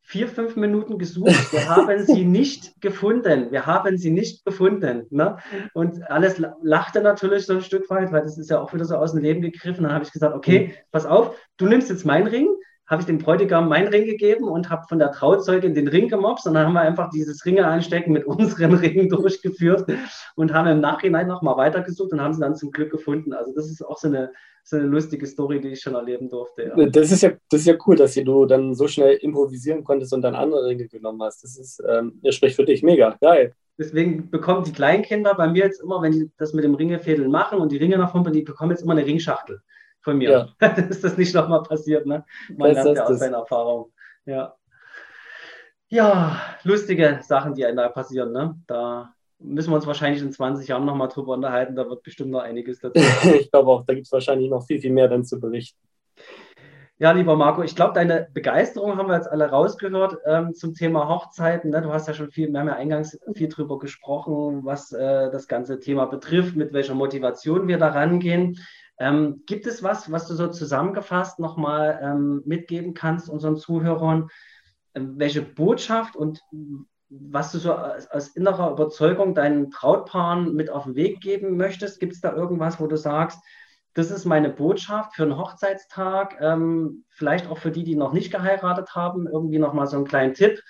vier, fünf Minuten gesucht. Wir <laughs> haben sie nicht gefunden. Wir haben sie nicht gefunden. Ne? Und alles lachte natürlich so ein Stück weit, weil das ist ja auch wieder so aus dem Leben gegriffen. Dann habe ich gesagt, okay, mhm. pass auf, du nimmst jetzt meinen Ring, habe ich dem Bräutigam meinen Ring gegeben und habe von der Trauzeugin den Ring gemobst und dann haben wir einfach dieses Ringe anstecken mit <laughs> unseren Ringen durchgeführt und haben im Nachhinein nochmal weitergesucht und haben sie dann zum Glück gefunden. Also das ist auch so eine, so eine lustige Story, die ich schon erleben durfte. Ja. Das, ist ja, das ist ja cool, dass du dann so schnell improvisieren konntest und dann andere Ringe genommen hast. Das ist, ähm, das spricht für dich mega. Geil. Deswegen bekommen die Kleinkinder bei mir jetzt immer, wenn die das mit dem Ringefädeln machen und die Ringe nach vorne, die bekommen jetzt immer eine Ringschachtel von mir. Ja. ist <laughs> das nicht nochmal passiert, ne? Man lernt ja aus seiner Erfahrung. Ja. Ja, lustige Sachen, die einem da passieren, ne? Da müssen wir uns wahrscheinlich in 20 Jahren nochmal drüber unterhalten. Da wird bestimmt noch einiges <laughs> dazu. ich glaube auch, da gibt es wahrscheinlich noch viel, viel mehr dann zu berichten. Ja, lieber Marco, ich glaube, deine Begeisterung haben wir jetzt alle rausgehört ähm, zum Thema Hochzeiten. Ne? Du hast ja schon viel, wir haben ja eingangs viel drüber gesprochen, was äh, das ganze Thema betrifft, mit welcher Motivation wir da rangehen. Ähm, gibt es was, was du so zusammengefasst nochmal ähm, mitgeben kannst unseren Zuhörern? Ähm, welche Botschaft und was du so als, als, innerer Überzeugung deinen Brautpaaren mit auf den Weg geben möchtest? Gibt es da irgendwas, wo du sagst, das ist meine Botschaft für einen Hochzeitstag, ähm, vielleicht auch für die, die noch nicht geheiratet haben, irgendwie nochmal so einen kleinen Tipp,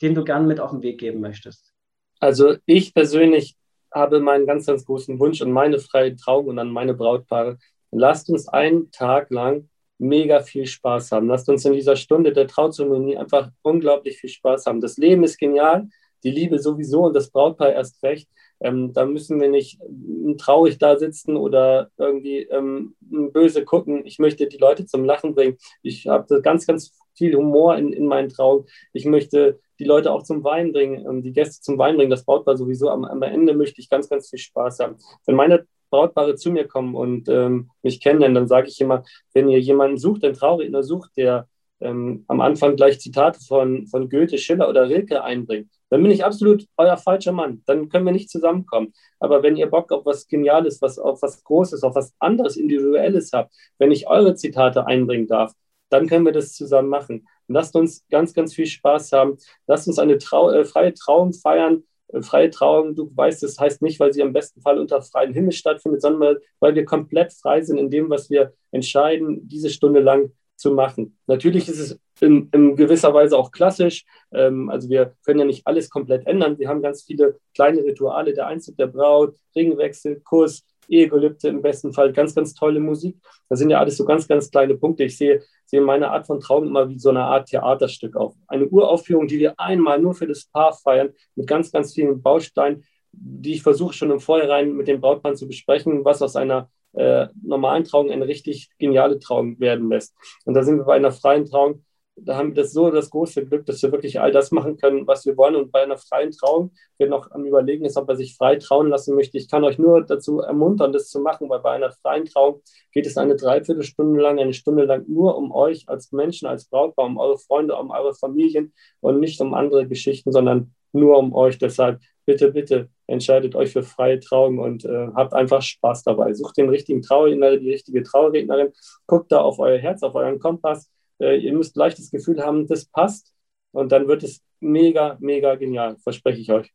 den du gern mit auf den Weg geben möchtest? Also ich persönlich habe meinen ganz, ganz großen Wunsch und meine freie Trauung und an meine Brautpaare, lasst uns einen Tag lang mega viel Spaß haben. Lasst uns in dieser Stunde der Trauzeremonie einfach unglaublich viel Spaß haben. Das Leben ist genial, die Liebe sowieso und das Brautpaar erst recht. Ähm, da müssen wir nicht ähm, traurig da sitzen oder irgendwie ähm, böse gucken. Ich möchte die Leute zum Lachen bringen. Ich habe ganz, ganz viel Humor in, in meinen Trauungen. Ich möchte die Leute auch zum Wein bringen, ähm, die Gäste zum Wein bringen. Das Brautpaar sowieso. Am, am Ende möchte ich ganz, ganz viel Spaß haben. Wenn meine Brautpaare zu mir kommen und ähm, mich kennenlernen, dann sage ich immer, wenn ihr jemanden sucht, einen Trauredner sucht, der ähm, am Anfang gleich Zitate von, von Goethe, Schiller oder Rilke einbringt, dann bin ich absolut euer falscher Mann. Dann können wir nicht zusammenkommen. Aber wenn ihr Bock auf was Geniales, was, auf was Großes, auf was anderes, Individuelles habt, wenn ich eure Zitate einbringen darf, dann können wir das zusammen machen. lasst uns ganz, ganz viel Spaß haben. Lasst uns eine Trau äh, freie Trauung feiern freie Trauung, du weißt, das heißt nicht, weil sie im besten Fall unter freiem Himmel stattfindet, sondern weil wir komplett frei sind in dem, was wir entscheiden, diese Stunde lang zu machen. Natürlich ist es in, in gewisser Weise auch klassisch. Ähm, also wir können ja nicht alles komplett ändern. Wir haben ganz viele kleine Rituale, der Einzug der Braut, Ringwechsel, Kurs, Ehegelübde im besten Fall, ganz, ganz tolle Musik. Das sind ja alles so ganz, ganz kleine Punkte. Ich sehe, sehe meine Art von Traum immer wie so eine Art Theaterstück auf. Eine Uraufführung, die wir einmal nur für das Paar feiern, mit ganz, ganz vielen Bausteinen, die ich versuche schon im Vorhinein mit dem Brautmann zu besprechen, was aus einer äh, normalen Trauung eine richtig geniale Trauung werden lässt. Und da sind wir bei einer freien Trauung da haben wir das so das große Glück, dass wir wirklich all das machen können, was wir wollen. Und bei einer freien Trauung, wer noch am Überlegen ist, ob er sich frei trauen lassen möchte, ich kann euch nur dazu ermuntern, das zu machen, weil bei einer freien Trauung geht es eine Dreiviertelstunde lang, eine Stunde lang nur um euch als Menschen, als Brautpaar, um eure Freunde, um eure Familien und nicht um andere Geschichten, sondern nur um euch. Deshalb bitte, bitte entscheidet euch für freie Trauung und äh, habt einfach Spaß dabei. Sucht den richtigen Trauredner, die richtige Traurednerin, guckt da auf euer Herz, auf euren Kompass äh, ihr müsst gleich das Gefühl haben, das passt. Und dann wird es mega, mega genial, verspreche ich euch.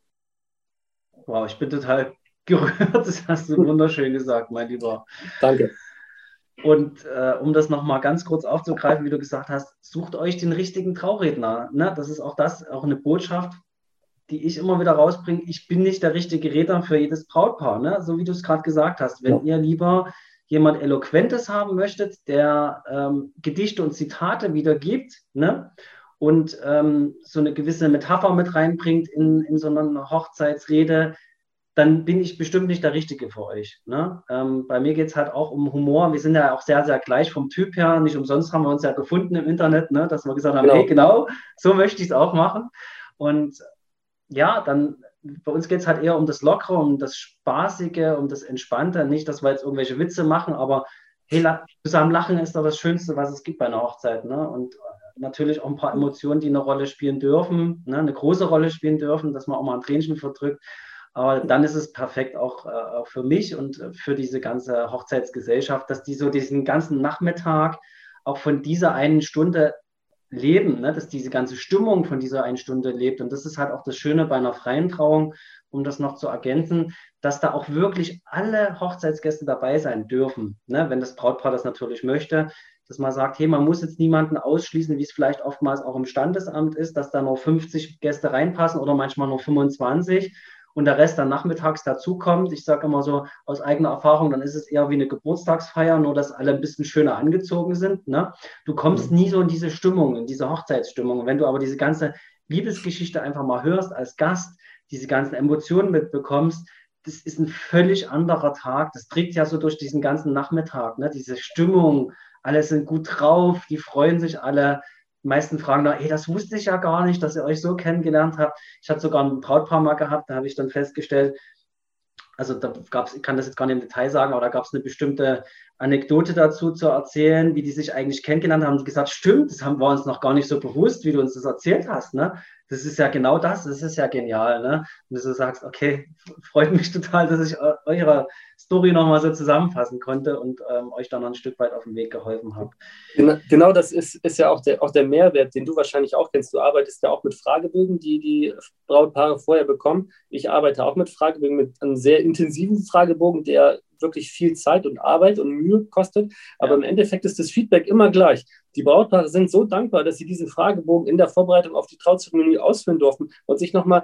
Wow, ich bin total <laughs> gerührt. Das hast du wunderschön gesagt, mein Lieber. Danke. Und äh, um das nochmal ganz kurz aufzugreifen, wie du gesagt hast, sucht euch den richtigen Trauredner. Ne? Das ist auch das, auch eine Botschaft, die ich immer wieder rausbringe. Ich bin nicht der richtige Redner für jedes Brautpaar, ne? so wie du es gerade gesagt hast. Wenn ja. ihr lieber jemand Eloquentes haben möchtet, der ähm, Gedichte und Zitate wiedergibt ne? und ähm, so eine gewisse Metapher mit reinbringt in, in so eine Hochzeitsrede, dann bin ich bestimmt nicht der Richtige für euch. Ne? Ähm, bei mir geht es halt auch um Humor. Wir sind ja auch sehr, sehr gleich vom Typ her. Nicht umsonst haben wir uns ja gefunden im Internet, ne? dass wir gesagt haben, genau. hey, genau, so möchte ich es auch machen. Und ja, dann bei uns geht es halt eher um das Lockere, um das Spaßige, um das Entspannte. Nicht, dass wir jetzt irgendwelche Witze machen, aber hey, zusammen lachen ist doch das Schönste, was es gibt bei einer Hochzeit. Ne? Und natürlich auch ein paar Emotionen, die eine Rolle spielen dürfen, ne? eine große Rolle spielen dürfen, dass man auch mal ein Tränchen verdrückt. Aber dann ist es perfekt auch, äh, auch für mich und für diese ganze Hochzeitsgesellschaft, dass die so diesen ganzen Nachmittag auch von dieser einen Stunde leben, ne? dass diese ganze Stimmung von dieser einen Stunde lebt. Und das ist halt auch das Schöne bei einer freien Trauung, um das noch zu ergänzen, dass da auch wirklich alle Hochzeitsgäste dabei sein dürfen, ne? wenn das Brautpaar das natürlich möchte dass man sagt, hey, man muss jetzt niemanden ausschließen, wie es vielleicht oftmals auch im Standesamt ist, dass da nur 50 Gäste reinpassen oder manchmal nur 25 und der Rest dann nachmittags dazukommt. Ich sage immer so aus eigener Erfahrung, dann ist es eher wie eine Geburtstagsfeier, nur dass alle ein bisschen schöner angezogen sind. Ne? Du kommst mhm. nie so in diese Stimmung, in diese Hochzeitsstimmung. Wenn du aber diese ganze Liebesgeschichte einfach mal hörst als Gast, diese ganzen Emotionen mitbekommst, das ist ein völlig anderer Tag. Das trägt ja so durch diesen ganzen Nachmittag, ne? diese Stimmung, alle sind gut drauf, die freuen sich alle. Die meisten fragen da, hey, das wusste ich ja gar nicht, dass ihr euch so kennengelernt habt. Ich hatte sogar ein Brautpaar mal gehabt, da habe ich dann festgestellt, also da gab es, ich kann das jetzt gar nicht im Detail sagen, aber da gab es eine bestimmte Anekdote dazu zu erzählen, wie die sich eigentlich kennengelernt haben. Und gesagt, stimmt, das haben wir uns noch gar nicht so bewusst, wie du uns das erzählt hast. Ne? Das ist ja genau das, das ist ja genial. Ne? Und du sagst, okay, <laughs> freut mich total, dass ich eure Story nochmal so zusammenfassen konnte und ähm, euch dann noch ein Stück weit auf den Weg geholfen habe. Genau, genau, das ist, ist ja auch der, auch der Mehrwert, den du wahrscheinlich auch kennst. Du arbeitest ja auch mit Fragebögen, die die Brautpaare vorher bekommen. Ich arbeite auch mit Fragebögen, mit einem sehr intensiven Fragebogen, der wirklich viel Zeit und Arbeit und Mühe kostet. Aber ja. im Endeffekt ist das Feedback immer gleich. Die Brautpaare sind so dankbar, dass sie diesen Fragebogen in der Vorbereitung auf die Trauzeremonie ausführen durften und sich nochmal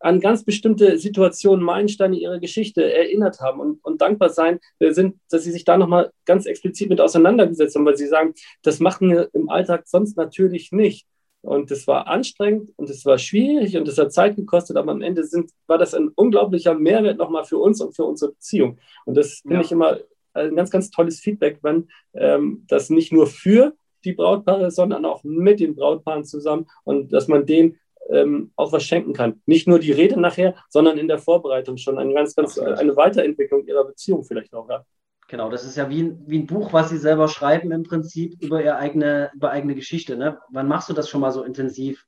an ganz bestimmte Situationen, Meilensteine ihrer Geschichte erinnert haben und, und dankbar sein sind, dass sie sich da nochmal ganz explizit mit auseinandergesetzt haben, weil sie sagen, das machen wir im Alltag sonst natürlich nicht. Und es war anstrengend und es war schwierig und es hat Zeit gekostet, aber am Ende sind, war das ein unglaublicher Mehrwert nochmal für uns und für unsere Beziehung. Und das finde ja. ich immer ein ganz, ganz tolles Feedback, wenn ähm, das nicht nur für die Brautpaare, sondern auch mit den Brautpaaren zusammen und dass man denen ähm, auch was schenken kann. Nicht nur die Rede nachher, sondern in der Vorbereitung schon eine ganz, ganz eine Weiterentwicklung ihrer Beziehung vielleicht auch. Ja. Genau, das ist ja wie ein, wie ein Buch, was Sie selber schreiben im Prinzip über Ihre eigene, über eigene Geschichte. Ne? Wann machst du das schon mal so intensiv?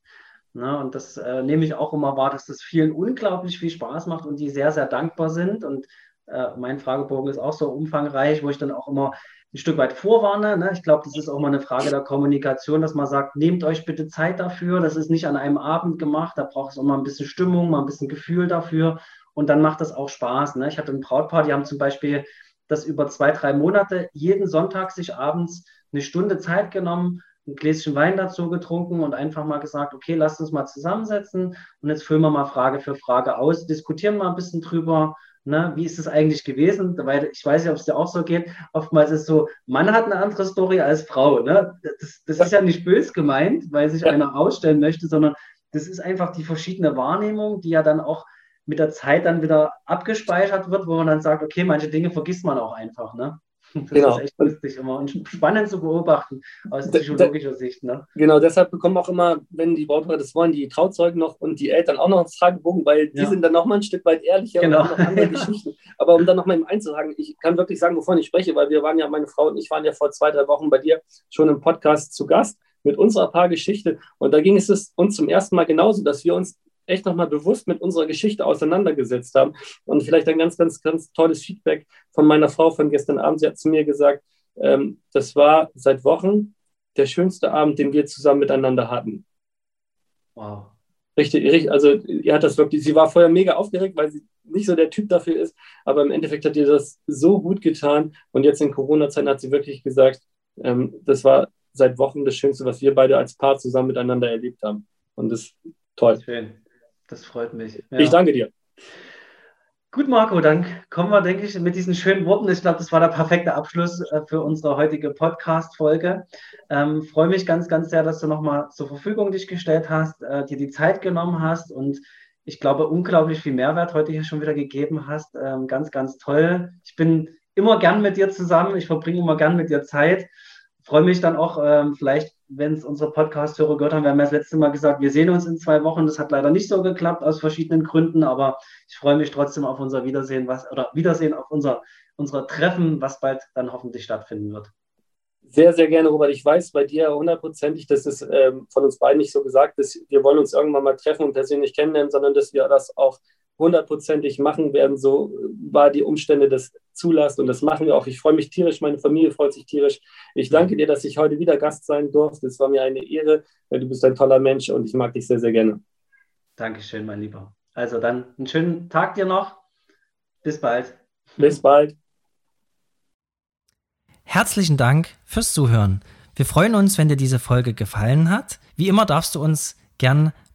Ne? Und das äh, nehme ich auch immer wahr, dass das vielen unglaublich viel Spaß macht und die sehr, sehr dankbar sind. Und äh, mein Fragebogen ist auch so umfangreich, wo ich dann auch immer ein Stück weit vorwarne. Ne? Ich glaube, das ist auch mal eine Frage der Kommunikation, dass man sagt, nehmt euch bitte Zeit dafür. Das ist nicht an einem Abend gemacht. Da braucht es auch mal ein bisschen Stimmung, mal ein bisschen Gefühl dafür. Und dann macht das auch Spaß. Ne? Ich hatte ein Brautpaar, die haben zum Beispiel das über zwei, drei Monate jeden Sonntag sich abends eine Stunde Zeit genommen, ein Gläschen Wein dazu getrunken und einfach mal gesagt, okay, lasst uns mal zusammensetzen und jetzt füllen wir mal Frage für Frage aus, diskutieren mal ein bisschen drüber, ne, wie ist es eigentlich gewesen, weil ich weiß nicht, ob es dir auch so geht, oftmals ist es so, Mann hat eine andere Story als Frau, ne? das, das ist ja nicht bös gemeint, weil sich einer ausstellen möchte, sondern das ist einfach die verschiedene Wahrnehmung, die ja dann auch mit der Zeit dann wieder abgespeichert wird, wo man dann sagt, okay, manche Dinge vergisst man auch einfach. Ne? <laughs> Das genau. ist echt lustig immer und spannend zu beobachten aus psychologischer Sicht. Ne? Genau, deshalb bekommen auch immer, wenn die Brautpaare das wollen, die Trauzeugen noch und die Eltern auch noch einen Fragebogen, weil die ja. sind dann noch mal ein Stück weit ehrlicher genau. und noch andere <laughs> Geschichten. Aber um dann noch mal im einzuhaken, ich kann wirklich sagen, wovon ich spreche, weil wir waren ja, meine Frau und ich waren ja vor zwei, drei Wochen bei dir schon im Podcast zu Gast mit unserer Paargeschichte. Und da ging es uns zum ersten Mal genauso, dass wir uns echt nochmal bewusst mit unserer Geschichte auseinandergesetzt haben. Und vielleicht ein ganz, ganz, ganz tolles Feedback von meiner Frau von gestern Abend. Sie hat zu mir gesagt, ähm, das war seit Wochen der schönste Abend, den wir zusammen miteinander hatten. Wow. Richtig, richtig, also ihr hat das wirklich, sie war vorher mega aufgeregt, weil sie nicht so der Typ dafür ist, aber im Endeffekt hat ihr das so gut getan und jetzt in Corona-Zeiten hat sie wirklich gesagt, ähm, das war seit Wochen das Schönste, was wir beide als Paar zusammen miteinander erlebt haben. Und das ist toll. Schön. Das freut mich. Ja. Ich danke dir. Gut, Marco, dann kommen wir, denke ich, mit diesen schönen Worten. Ich glaube, das war der perfekte Abschluss äh, für unsere heutige Podcast-Folge. Ähm, freue mich ganz, ganz sehr, dass du nochmal zur Verfügung dich gestellt hast, äh, dir die Zeit genommen hast und ich glaube, unglaublich viel Mehrwert heute hier schon wieder gegeben hast. Ähm, ganz, ganz toll. Ich bin immer gern mit dir zusammen. Ich verbringe immer gern mit dir Zeit. Freue mich dann auch ähm, vielleicht wenn es unsere Podcast-Hörer gehört haben, wir haben ja das letzte Mal gesagt, wir sehen uns in zwei Wochen. Das hat leider nicht so geklappt aus verschiedenen Gründen, aber ich freue mich trotzdem auf unser Wiedersehen, was oder Wiedersehen auf unser unser Treffen, was bald dann hoffentlich stattfinden wird. Sehr, sehr gerne, Robert. Ich weiß bei dir hundertprozentig, dass es ähm, von uns beiden nicht so gesagt ist, wir wollen uns irgendwann mal treffen und persönlich kennenlernen, sondern dass wir das auch hundertprozentig machen werden. So war die Umstände das zulasst und das machen wir auch. Ich freue mich tierisch, meine Familie freut sich tierisch. Ich danke dir, dass ich heute wieder Gast sein durfte. Es war mir eine Ehre. Du bist ein toller Mensch und ich mag dich sehr, sehr gerne. Dankeschön, mein Lieber. Also dann einen schönen Tag dir noch. Bis bald. Bis bald. Herzlichen Dank fürs Zuhören. Wir freuen uns, wenn dir diese Folge gefallen hat. Wie immer darfst du uns gern